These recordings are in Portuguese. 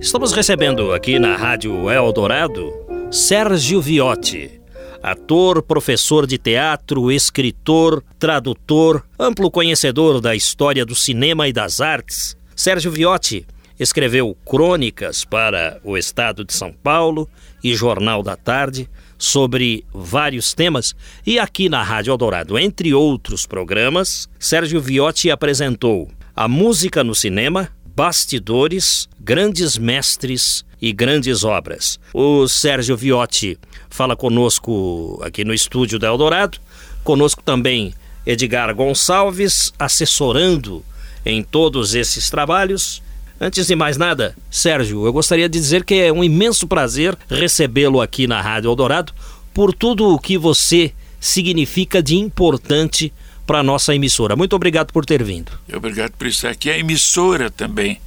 Estamos recebendo aqui na Rádio Eldorado Sérgio Viotti, ator, professor de teatro, escritor, tradutor, amplo conhecedor da história do cinema e das artes. Sérgio Viotti escreveu crônicas para o Estado de São Paulo e Jornal da Tarde sobre vários temas e aqui na Rádio Eldorado, entre outros programas, Sérgio Viotti apresentou a música no cinema, bastidores, grandes mestres e grandes obras. O Sérgio Viotti fala conosco aqui no estúdio da Eldorado, conosco também Edgar Gonçalves, assessorando em todos esses trabalhos. Antes de mais nada, Sérgio, eu gostaria de dizer que é um imenso prazer recebê-lo aqui na Rádio Eldorado por tudo o que você significa de importante para a nossa emissora. Muito obrigado por ter vindo. Obrigado por estar aqui. A emissora também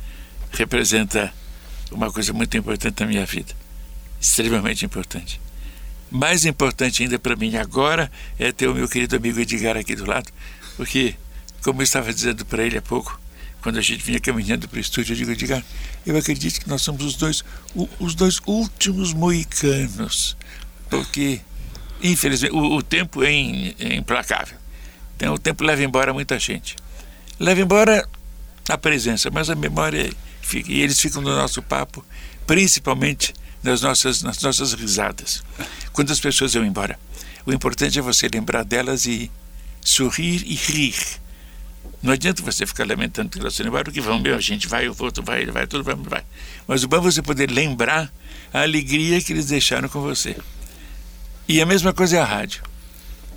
representa uma coisa muito importante na minha vida. Extremamente importante. Mais importante ainda para mim agora é ter o meu querido amigo Edgar aqui do lado, porque, como eu estava dizendo para ele há pouco, quando a gente vinha caminhando para o estúdio, eu digo, Edgar, eu acredito que nós somos os dois, os dois últimos moicanos, porque, infelizmente, o, o tempo é, é implacável. Então, o tempo leva embora muita gente. Leva embora a presença, mas a memória fica, e eles ficam no nosso papo, principalmente nas nossas, nas nossas risadas. Quando as pessoas vão embora, o importante é você lembrar delas e sorrir e rir não adianta você ficar lamentando que elas se embora, porque vão, meu, a gente vai, o outro vai, ele vai, tudo vai, vai. Mas o bom é você poder lembrar a alegria que eles deixaram com você. E a mesma coisa é a rádio.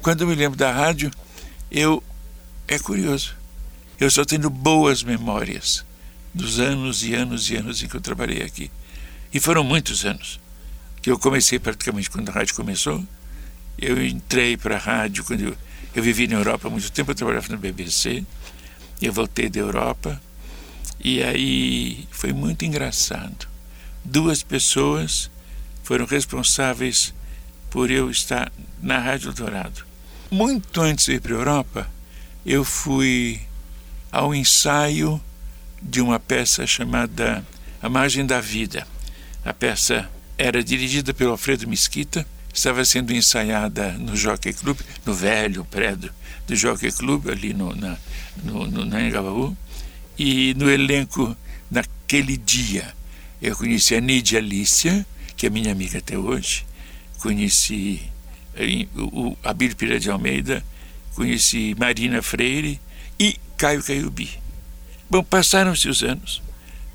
Quando eu me lembro da rádio, eu. É curioso. Eu só tenho boas memórias dos anos e anos e anos em que eu trabalhei aqui. E foram muitos anos. Que eu comecei praticamente quando a rádio começou. Eu entrei para a rádio quando eu, eu vivi na Europa há muito tempo, eu trabalhava no BBC. Eu voltei da Europa e aí foi muito engraçado. Duas pessoas foram responsáveis por eu estar na Rádio Dourado. Muito antes de ir para a Europa, eu fui ao ensaio de uma peça chamada A Margem da Vida. A peça era dirigida pelo Alfredo Mesquita, estava sendo ensaiada no Jockey Club, no velho prédio do Jockey Club, ali no, na, no, no, na Engabaú. E no elenco, naquele dia, eu conheci a Nidia Alicia, que é minha amiga até hoje, conheci eh, o Abílio Pira de Almeida, conheci Marina Freire e Caio Caiubi. Bom, passaram-se os anos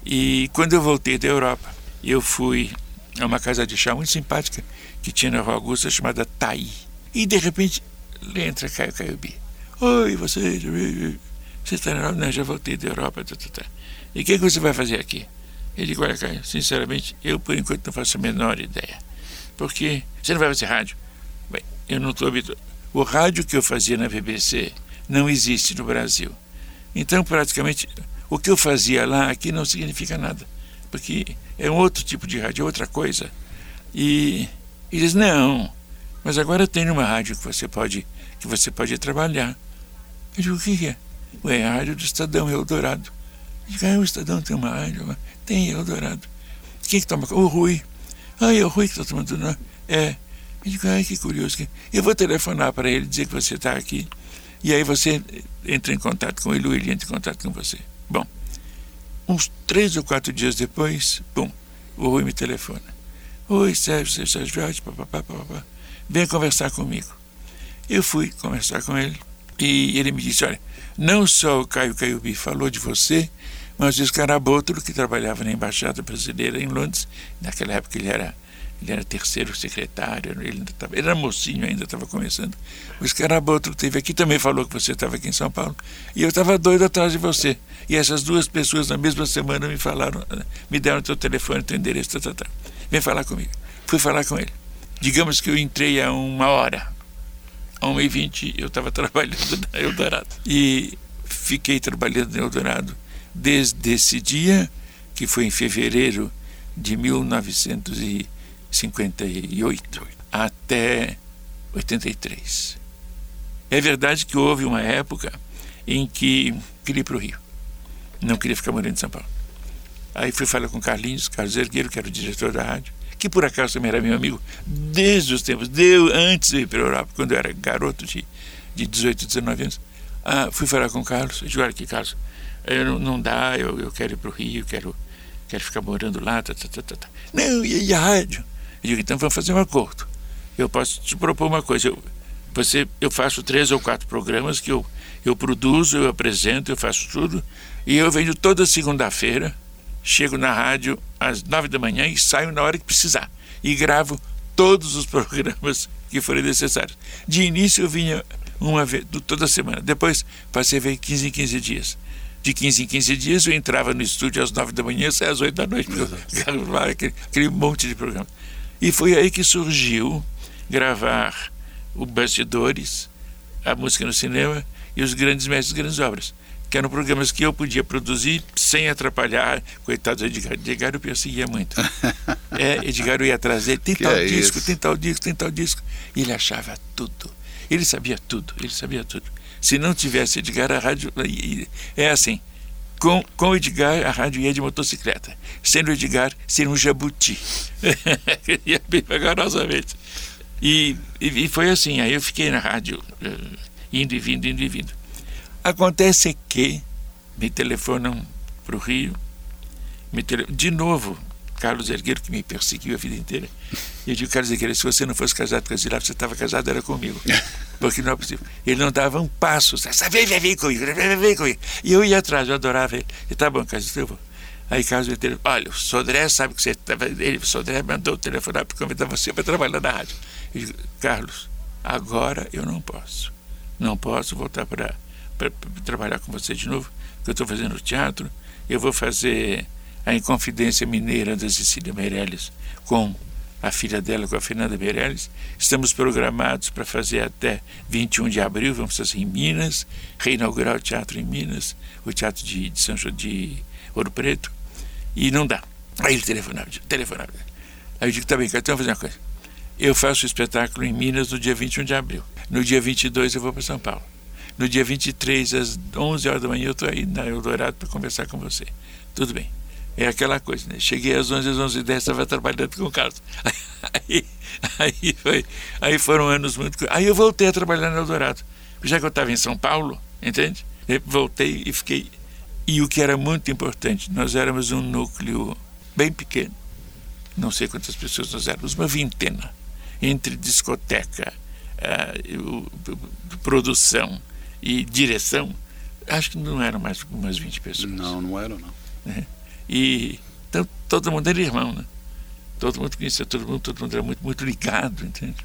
e quando eu voltei da Europa, eu fui a uma casa de chá muito simpática que tinha na Rua Augusta chamada Tai. E de repente entra Caio Caiubi. Oi, você. Você está na Europa? Não, já voltei da Europa. Tá, tá, tá. E o que, que você vai fazer aqui? Ele olha, Caio, sinceramente, eu por enquanto não faço a menor ideia. Porque você não vai fazer rádio? Eu não estou habituado. O rádio que eu fazia na BBC não existe no Brasil. Então, praticamente, o que eu fazia lá aqui não significa nada. Porque é um outro tipo de rádio, é outra coisa. E eles, não, mas agora tem uma rádio que você pode, que você pode trabalhar. Eu digo, o que é? Ué, a rádio do Estadão, Eldorado. Eu digo, ah, o Estadão tem uma rádio? Tem, Eldorado. Quem que toma? O Rui. Ah, é o Rui que está tomando. Não. É. Eu digo, ai, que curioso. Eu vou telefonar para ele, dizer que você está aqui. E aí você entra em contato com ele, ou ele entra em contato com você. Bom, uns três ou quatro dias depois, bum, o Rui me telefona. Oi, Sérgio, Sérgio Jorge, papapá, papapá. Venha conversar comigo. Eu fui conversar com ele e ele me disse: Olha, não só o Caio Caiubi falou de você, mas o Escarabotro, que trabalhava na Embaixada Brasileira em Londres, naquela época ele era, ele era terceiro secretário, ele, tava, ele era mocinho ainda, estava começando. O Escarabotro esteve aqui, também falou que você estava aqui em São Paulo, e eu estava doido atrás de você. E essas duas pessoas, na mesma semana, me falaram, me deram teu telefone, teu endereço, tá, tá, tá. vem falar comigo. Fui falar com ele. Digamos que eu entrei a uma hora a 1h20 eu estava trabalhando na Eldorado. E fiquei trabalhando na Eldorado desde esse dia, que foi em fevereiro de 1958, até 83. É verdade que houve uma época em que queria ir para o Rio. Não queria ficar morando em São Paulo. Aí fui falar com Carlinhos, Carlos Ergueiro, que era o diretor da rádio, que por acaso também era meu amigo desde os tempos, deu antes de ir para a Europa, quando eu era garoto de, de 18, 19 anos. Ah, fui falar com o Carlos, eu digo, olha aqui, Carlos, eu, não, não dá, eu, eu quero ir para o Rio, quero, quero ficar morando lá, tá, tá, tá, tá. tá. Não, e, e a rádio? Eu digo, então vamos fazer um acordo. Eu posso te propor uma coisa, eu, você, eu faço três ou quatro programas que eu, eu produzo, eu apresento, eu faço tudo, e eu venho toda segunda-feira, chego na rádio às nove da manhã e saio na hora que precisar. E gravo todos os programas que forem necessários. De início eu vinha uma vez, toda semana. Depois passei a ver 15 em 15 dias. De 15 em 15 dias eu entrava no estúdio às nove da manhã e saia às oito da noite. Aquele, aquele monte de programa. E foi aí que surgiu gravar o Bastidores, a música no cinema e os grandes mestres, grandes obras que eram programas que eu podia produzir sem atrapalhar. Coitado do Edgar. Edgar eu perseguia muito. é, Edgar eu ia trazer, tem que tal é disco, isso? tem tal disco, tem tal disco. E ele achava tudo. Ele sabia tudo, ele sabia tudo. Se não tivesse Edgar, a rádio. É assim. Com, com Edgar, a rádio ia de motocicleta. Sendo Edgar, seria um jabuti. ia bem vagarosamente. E, e, e, foi assim. Aí eu fiquei na rádio, uh, indo e vindo, indo e vindo. Acontece que me telefonam para o Rio, me tele... de novo, Carlos Ergueiro, que me perseguiu a vida inteira. E eu digo, Carlos Ergueiro, se você não fosse casado com a Zilá, você estava casado, era comigo. Porque não é possível. Ele não dava um passo. Vem, vem, vem comigo, vem, vem comigo. E eu ia atrás, eu adorava ele. E tá bom, Carlos, eu vou. Aí Carlos me telefonou, olha, o Sodré sabe que você estava... Ele, o Sodré mandou o telefonar para convidar você para trabalhar na rádio. Eu digo, Carlos, agora eu não posso. Não posso voltar para para trabalhar com você de novo, que eu estou fazendo teatro. Eu vou fazer a Inconfidência Mineira da Cecília Meirelles com a filha dela, com a Fernanda Meirelles. Estamos programados para fazer até 21 de abril, vamos fazer em Minas, reinaugurar o teatro em Minas, o teatro de, de São João de Ouro Preto, e não dá. Aí ele telefonava, telefonava. Aí eu digo, tá bem, então vamos fazer uma coisa. Eu faço o espetáculo em Minas no dia 21 de abril. No dia 22 eu vou para São Paulo. No dia 23, às 11 horas da manhã, eu estou aí na Eldorado para conversar com você. Tudo bem. É aquela coisa, né? Cheguei às 11, às 11 e 10, estava trabalhando com o Carlos. Aí, aí, foi, aí foram anos muito... Aí eu voltei a trabalhar na Eldorado. Já que eu estava em São Paulo, entende? Eu voltei e fiquei... E o que era muito importante, nós éramos um núcleo bem pequeno. Não sei quantas pessoas nós éramos, uma vintena. Entre discoteca, uh, produção, e direção, acho que não eram mais umas 20 pessoas. Não, não eram, não. Né? E então, todo mundo era irmão, né? Todo mundo conhecia todo mundo, todo mundo era muito, muito ligado, entende?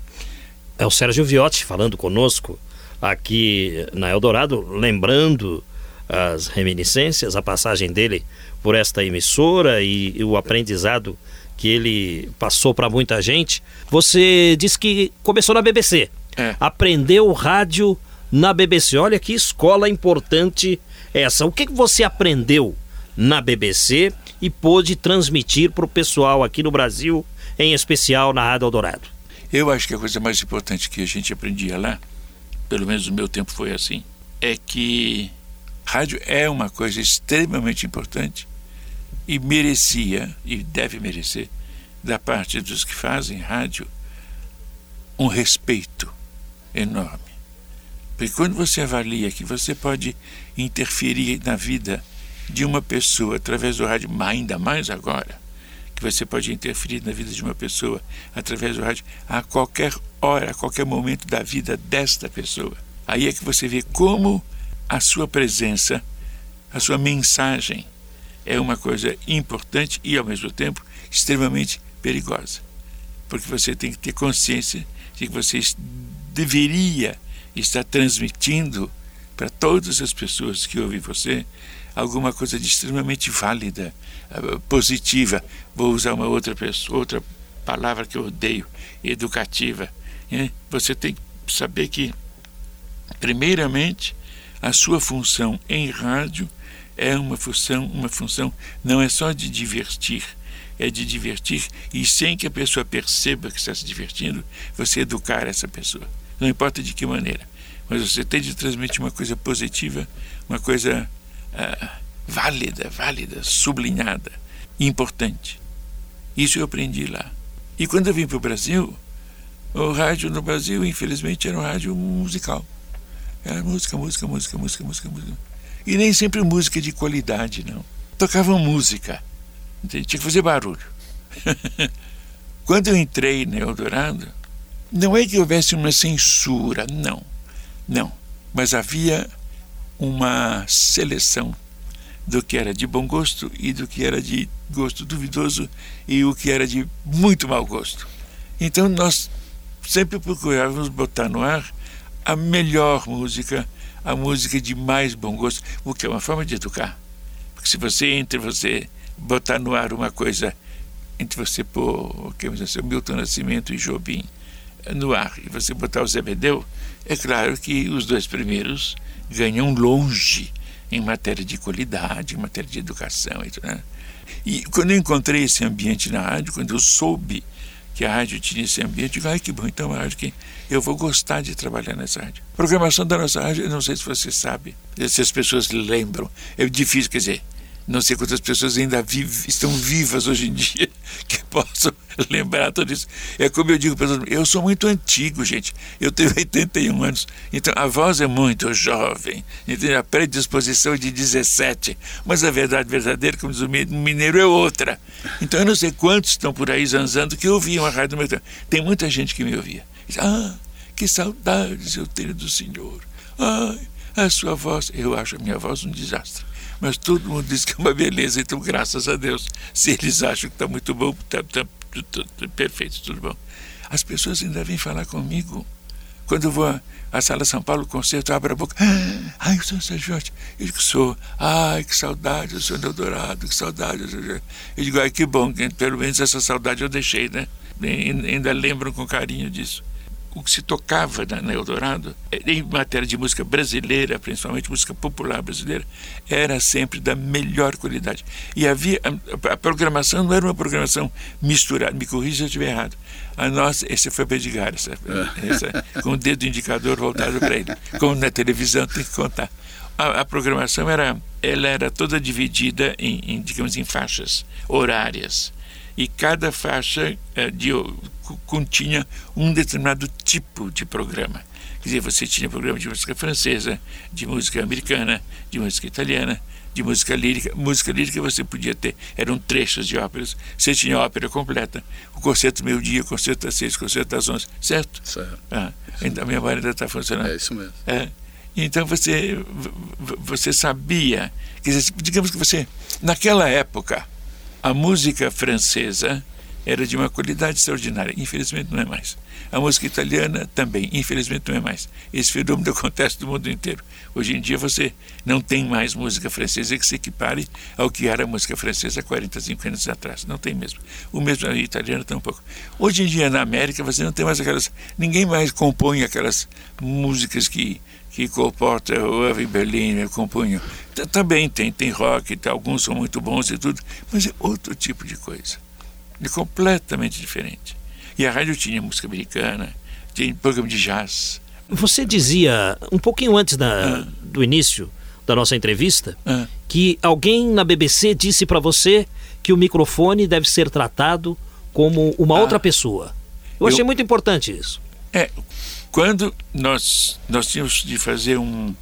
É o Sérgio Viotti falando conosco aqui na Eldorado, lembrando as reminiscências, a passagem dele por esta emissora e, e o aprendizado que ele passou para muita gente. Você disse que começou na BBC, é. aprendeu rádio na BBC. Olha que escola importante essa. O que você aprendeu na BBC e pôde transmitir para o pessoal aqui no Brasil, em especial na Rádio Eldorado? Eu acho que a coisa mais importante que a gente aprendia lá, pelo menos no meu tempo foi assim, é que rádio é uma coisa extremamente importante e merecia, e deve merecer, da parte dos que fazem rádio, um respeito enorme. Porque quando você avalia que você pode interferir na vida de uma pessoa através do rádio, ainda mais agora, que você pode interferir na vida de uma pessoa através do rádio a qualquer hora, a qualquer momento da vida desta pessoa. Aí é que você vê como a sua presença, a sua mensagem é uma coisa importante e ao mesmo tempo extremamente perigosa. Porque você tem que ter consciência de que você deveria está transmitindo para todas as pessoas que ouvem você alguma coisa de extremamente válida, eh, positiva. Vou usar uma outra pessoa, outra palavra que eu odeio, educativa. Você tem que saber que, primeiramente, a sua função em rádio é uma função, uma função não é só de divertir, é de divertir e sem que a pessoa perceba que está se divertindo, você educar essa pessoa não importa de que maneira, mas você tem de transmitir uma coisa positiva, uma coisa uh, válida, válida, sublinhada, importante. Isso eu aprendi lá. E quando eu vim para o Brasil, o rádio no Brasil, infelizmente, era um rádio musical. Era música, música, música, música, música, música. E nem sempre música de qualidade, não. Tocavam música. Tinha que fazer barulho. Quando eu entrei na Eldorado, não é que houvesse uma censura, não. Não. Mas havia uma seleção do que era de bom gosto e do que era de gosto duvidoso e o que era de muito mau gosto. Então nós sempre procurávamos botar no ar a melhor música, a música de mais bom gosto, o que é uma forma de educar. Porque se você entre você botar no ar uma coisa entre você pôr, quer dizer, o Milton Nascimento e Jobim no ar e você botar o Zebedeu, é claro que os dois primeiros ganham longe em matéria de qualidade, em matéria de educação. Né? E quando eu encontrei esse ambiente na rádio, quando eu soube que a rádio tinha esse ambiente, eu digo, ai que bom, então a rádio que eu vou gostar de trabalhar nessa rádio. A programação da nossa rádio, eu não sei se você sabe, se as pessoas lembram, é difícil, quer dizer, não sei quantas pessoas ainda vive, estão vivas hoje em dia que possam lembrar tudo isso. É como eu digo para eu sou muito antigo, gente. Eu tenho 81 anos, então a voz é muito jovem, entendeu? a predisposição é de 17, mas a verdade verdadeira, como diz o mineiro, é outra. Então eu não sei quantos estão por aí zanzando que ouviam a rádio do meu tempo. Tem muita gente que me ouvia. Ah, que saudades eu tenho do senhor. Ai, a sua voz, eu acho a minha voz um desastre mas todo mundo diz que é uma beleza, então graças a Deus. Se eles acham que está muito bom, tá, tá, perfeito, tudo bom. As pessoas ainda vêm falar comigo. Quando eu vou à Sala São Paulo, concerto, abro a boca. Ai, o senhor Sergiote. Eu digo, sou. Ai, que saudade, o senhor Eldorado, que saudade. Eu digo, ai, que bom, pelo menos essa saudade eu deixei, né? Ainda lembram com carinho disso o que se tocava na, na Eldorado, é, em matéria de música brasileira, principalmente música popular brasileira, era sempre da melhor qualidade. E havia a, a programação não era uma programação misturada, me corrija se eu estiver errado. A nossa, esse foi Edgar, essa, essa, com o dedo indicador voltado para ele. Como na televisão tem que contar. A, a, programação era, ela era toda dividida em, em digamos, em faixas horárias e cada faixa eh, de, continha um determinado tipo de programa. Quer dizer, você tinha programa de música francesa, de música americana, de música italiana, de música lírica. Música lírica você podia ter, eram trechos de óperas. Você tinha ópera completa, o concerto meio-dia, o concerto das seis, o concerto das onze, certo? Certo. Ah, então a memória ainda está funcionando. É isso mesmo. É. Então você, você sabia, quer dizer, digamos que você, naquela época, a música francesa era de uma qualidade extraordinária. Infelizmente não é mais. A música italiana também, infelizmente não é mais. Esse fenômeno acontece no mundo inteiro. Hoje em dia você não tem mais música francesa que se equipare ao que era a música francesa 40, 50 anos atrás. Não tem mesmo. O mesmo a italiana tampouco. Hoje em dia na América você não tem mais aquelas. Ninguém mais compõe aquelas músicas que que comporta o Irving Berlin compunham. Também tem, tem rock, tem, alguns são muito bons e tudo, mas é outro tipo de coisa. É completamente diferente. E a rádio tinha música americana, tinha programa de jazz. Você dizia, um pouquinho antes da, ah. do início da nossa entrevista, ah. que alguém na BBC disse para você que o microfone deve ser tratado como uma ah. outra pessoa. Eu, Eu achei muito importante isso. É, quando nós, nós tínhamos de fazer um,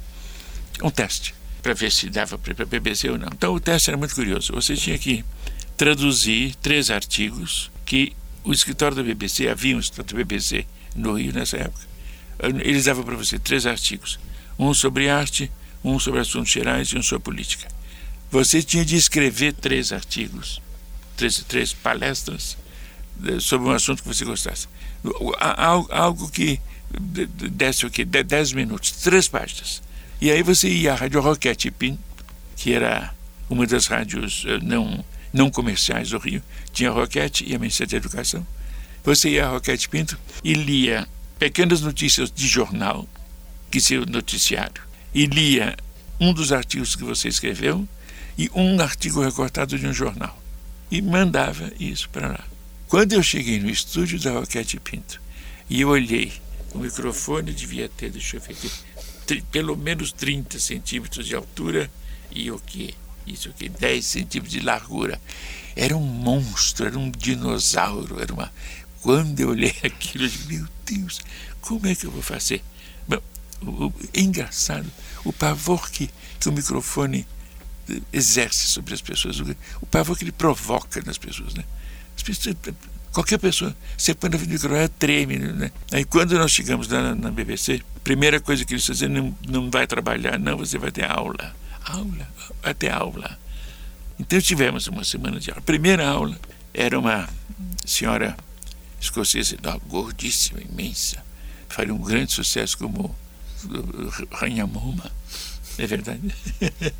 um teste para ver se dava para BBC ou não. Então o teste era muito curioso. Você tinha que traduzir três artigos que o escritório da BBC, havia um escritório da BBC no Rio nessa época. Eles davam para você três artigos: um sobre arte, um sobre assuntos gerais e um sobre política. Você tinha de escrever três artigos, três, três palestras eh, sobre um assunto que você gostasse. Algo que desse o quê? Dez minutos, três páginas. E aí você ia à Rádio Roquete Pin, que era uma das rádios eh, não, não comerciais do Rio, tinha a Roquete e a Ministério da Educação. Você ia à Roquete Pinto e lia pequenas notícias de jornal, que seria o noticiário, e lia um dos artigos que você escreveu e um artigo recortado de um jornal. E mandava isso para lá. Quando eu cheguei no estúdio da Roquete Pinto e eu olhei o microfone devia ter, deixa eu ver aqui, pelo menos 30 centímetros de altura e o quê? isso aqui, 10 centímetros de largura. Era um monstro, era um dinossauro, era uma. Quando eu olhei aquilo, eu disse, meu Deus, como é que eu vou fazer? Bom, o, o, é engraçado o pavor que, que o microfone exerce sobre as pessoas, o, o pavor que ele provoca nas pessoas, né? As pessoas, qualquer pessoa, você põe no microfone, treme, né? Aí quando nós chegamos na, na BBC, primeira coisa que eles dizem, não, não vai trabalhar, não, você vai ter aula. Aula, vai ter aula. Então tivemos uma semana de aula. A primeira aula era uma senhora escocesa, gordíssima, imensa, faria um grande sucesso como Rainha Moma. É verdade?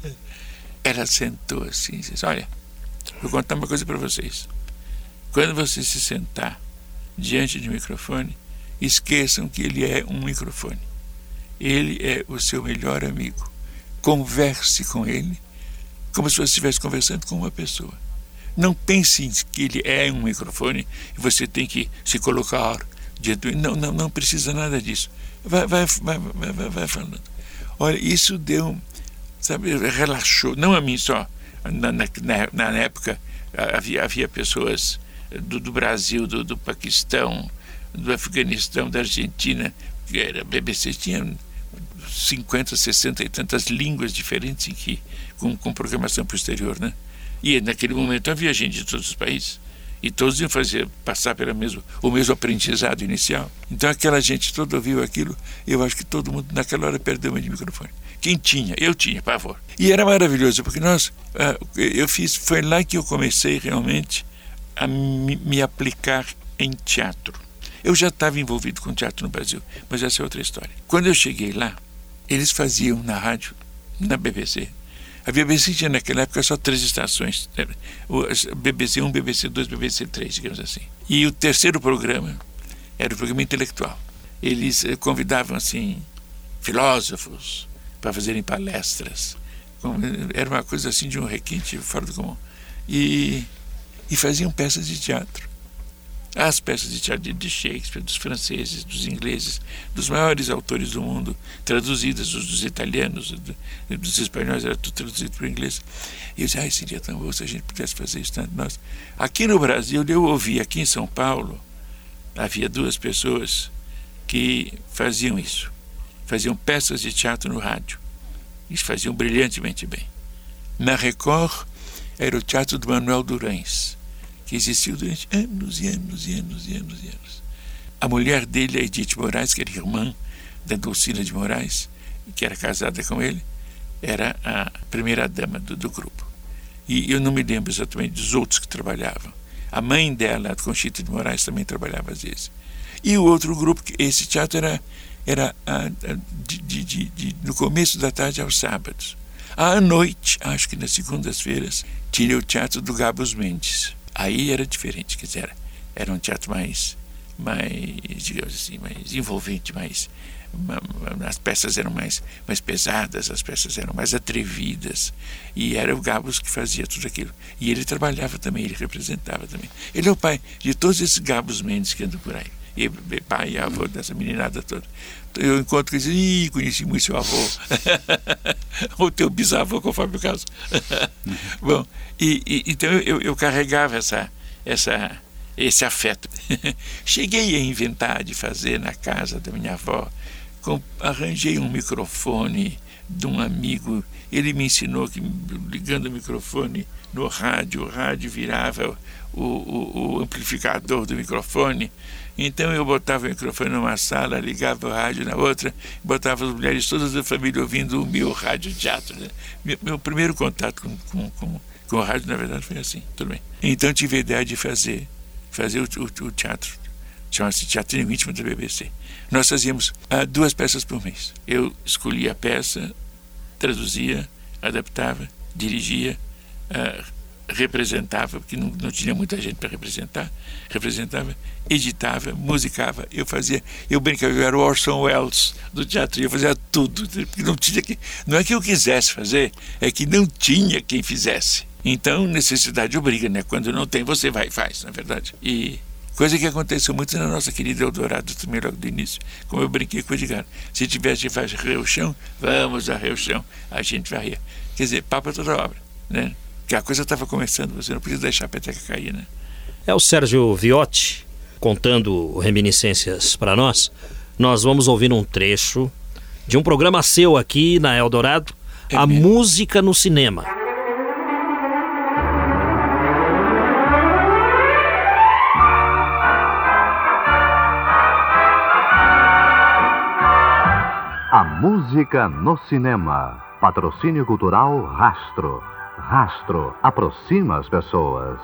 Ela sentou assim e disse: Olha, vou contar uma coisa para vocês. Quando você se sentar diante de um microfone, esqueçam que ele é um microfone. Ele é o seu melhor amigo. Converse com ele como se você estivesse conversando com uma pessoa. Não pense que ele é um microfone e você tem que se colocar diante do. Não, não, não precisa nada disso. Vai, vai, vai, vai, vai falando. Olha, isso deu, sabe, relaxou. Não a mim só. Na, na, na época havia, havia pessoas do, do Brasil, do, do Paquistão, do Afeganistão, da Argentina, que era, BBC tinha 50, 60 e tantas línguas diferentes em que, com, com programação posterior, né? E naquele momento havia gente de todos os países e todos iam fazer passar pelo mesmo o mesmo aprendizado inicial. Então aquela gente toda ouviu aquilo. Eu acho que todo mundo naquela hora perdeu o microfone. Quem tinha? Eu tinha, por favor. E era maravilhoso porque nós, uh, eu fiz, foi lá que eu comecei realmente a me, aplicar em teatro. Eu já estava envolvido com teatro no Brasil, mas essa é outra história. Quando eu cheguei lá, eles faziam na rádio, na BBC, a BBC tinha naquela época só três estações: BBC 1, BBC 2, BBC 3, digamos assim. E o terceiro programa era o programa intelectual. Eles eh, convidavam assim filósofos para fazerem palestras. Era uma coisa assim de um requinte fora do comum. E, e faziam peças de teatro as peças de teatro de Shakespeare, dos franceses, dos ingleses, dos maiores autores do mundo, traduzidas dos, dos italianos, do, dos espanhóis, era tudo traduzido para o inglês. E eu disse, ai, seria tão bom se a gente pudesse fazer isso tanto nós. Aqui no Brasil, eu ouvi, aqui em São Paulo, havia duas pessoas que faziam isso. Faziam peças de teatro no rádio. E faziam brilhantemente bem. Na Record, era o teatro do Manuel Durães que existiu durante anos e anos e anos e anos e anos. A mulher dele, a Edith Moraes, que era irmã da Dulcina de Moraes, que era casada com ele, era a primeira dama do, do grupo. E eu não me lembro exatamente dos outros que trabalhavam. A mãe dela, a Conchita de Moraes, também trabalhava às vezes. E o outro grupo, esse teatro era, era a, a, de, de, de, no começo da tarde aos sábados. À noite, acho que nas segundas-feiras, tinha o teatro do Gabos Mendes. Aí era diferente, quer dizer, era um teatro mais, mais digamos assim, mais envolvente, mais as peças eram mais, mais pesadas, as peças eram mais atrevidas. E era o Gabos que fazia tudo aquilo. E ele trabalhava também, ele representava também. Ele é o pai de todos esses Gabos Mendes que andam por aí. E pai e avô dessa meninada toda. Eu encontro e diz, ih, conheci muito seu avô. Ou teu bisavô, conforme o caso. Bom, e, e, então eu, eu carregava essa, essa, esse afeto. Cheguei a inventar de fazer na casa da minha avó. Arranjei um microfone de um amigo. Ele me ensinou que ligando o microfone no rádio, o rádio virava o, o, o amplificador do microfone. Então eu botava o microfone numa sala, ligava o rádio na outra, botava as mulheres todas da família ouvindo o meu rádio teatro. Né? Meu, meu, primeiro contato com, com, com, com, o rádio, na verdade, foi assim. Tudo bem. Então tive a ideia de fazer, fazer o, o, o teatro. Chama-se Teatrinho Íntimo da BBC. Nós fazíamos ah, duas peças por mês. Eu escolhia a peça, traduzia, adaptava, dirigia, ah, representava, porque não, não tinha muita gente para representar, representava, editava, musicava, eu fazia, eu brincava, eu era o Orson Welles do teatro, eu fazia tudo, porque não tinha que, não é que eu quisesse fazer, é que não tinha quem fizesse. Então, necessidade obriga, né? Quando não tem, você vai e faz, na é verdade. E coisa que aconteceu muito na nossa querida Eldorado também logo do início, como eu brinquei com o Edgar. Se tivesse de fazer o chão, vamos varrer o chão, a gente varria. Quer dizer, papo toda obra né? Que a coisa estava começando, você não podia deixar a peteca cair, né? É o Sérgio Viotti contando reminiscências para nós. Nós vamos ouvir um trecho de um programa seu aqui na Eldorado, é a mesmo? música no cinema. A música no cinema. Patrocínio cultural Rastro. Rastro aproxima as pessoas.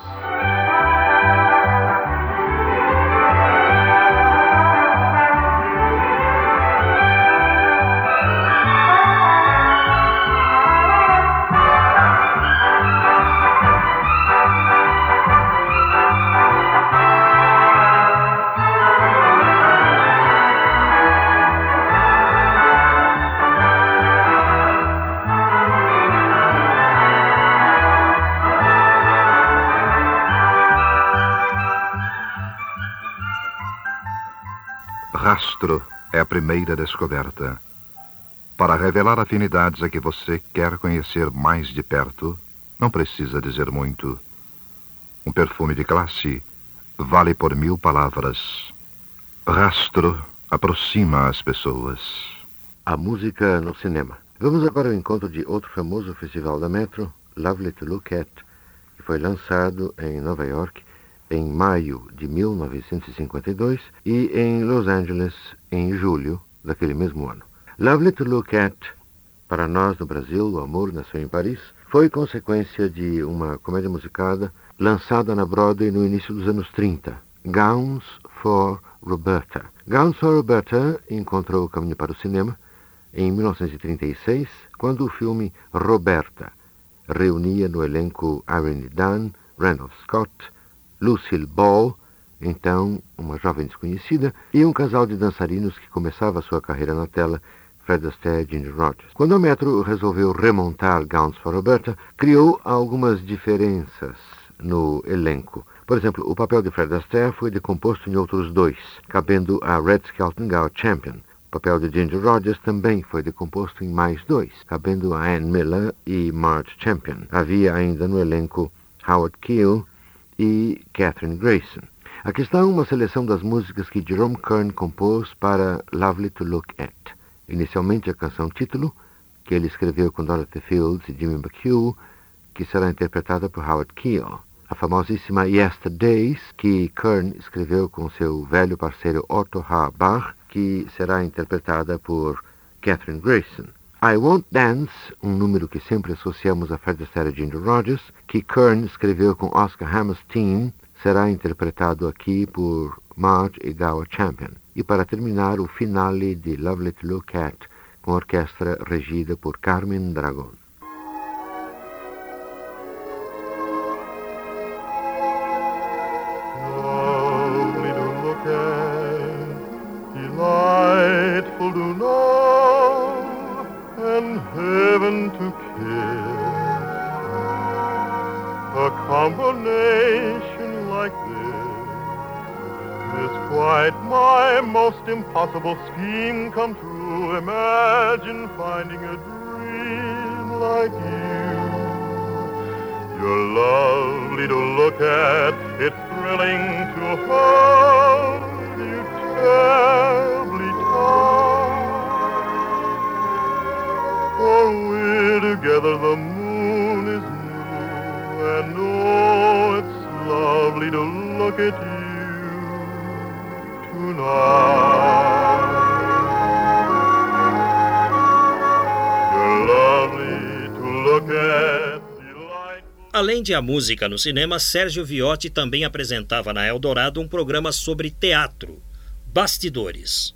Rastro é a primeira descoberta. Para revelar afinidades a que você quer conhecer mais de perto, não precisa dizer muito. Um perfume de classe vale por mil palavras. Rastro aproxima as pessoas. A música no cinema. Vamos agora ao encontro de outro famoso festival da Metro, Lovely to Look At, que foi lançado em Nova York em maio de 1952 e em Los Angeles em julho daquele mesmo ano. Lovely to Look At, para nós no Brasil, O Amor Nasceu em Paris, foi consequência de uma comédia musicada lançada na Broadway no início dos anos 30, Gowns for Roberta. Gowns for Roberta encontrou o caminho para o cinema em 1936, quando o filme Roberta reunia no elenco Irene Dunn, Randolph Scott, Lucille Ball, então uma jovem desconhecida, e um casal de dançarinos que começava sua carreira na tela, Fred Astaire e Ginger Rogers. Quando a Metro resolveu remontar Gowns for Roberta, criou algumas diferenças no elenco. Por exemplo, o papel de Fred Astaire foi decomposto em outros dois, cabendo a Red Skelton Gower Champion. O papel de Ginger Rogers também foi decomposto em mais dois, cabendo a Anne Miller e Marge Champion. Havia ainda no elenco Howard Keel, e Catherine Grayson. Aqui está uma seleção das músicas que Jerome Kern compôs para Lovely to Look At. Inicialmente a canção título, que ele escreveu com Dorothy Fields e Jimmy McHugh, que será interpretada por Howard Keel. A famosíssima Yesterdays, que Kern escreveu com seu velho parceiro Otto Harbach, que será interpretada por Catherine Grayson. I Won't Dance, um número que sempre associamos a Fred Astaire e Ginger Rogers, que Kern escreveu com Oscar Hammerstein, será interpretado aqui por Marge e Gower Champion. E para terminar, o finale de Lovely to Look At, com orquestra regida por Carmen Dragon. Impossible scheme come true. Imagine finding a dream like you. You're lovely to look at. It's thrilling to hold you terribly tight. For we're together, the moon is new, and oh, it's lovely to look at you. Além de a música no cinema, Sérgio Viotti também apresentava na Eldorado um programa sobre teatro, Bastidores.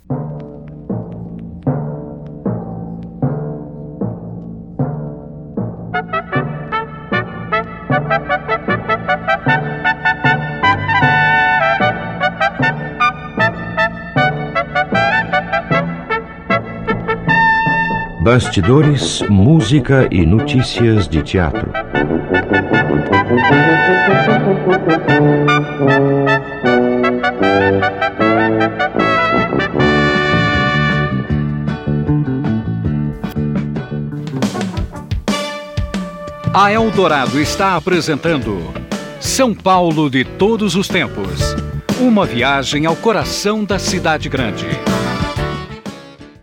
Bastidores, música e notícias de teatro. A Eldorado está apresentando São Paulo de todos os tempos. Uma viagem ao coração da cidade grande.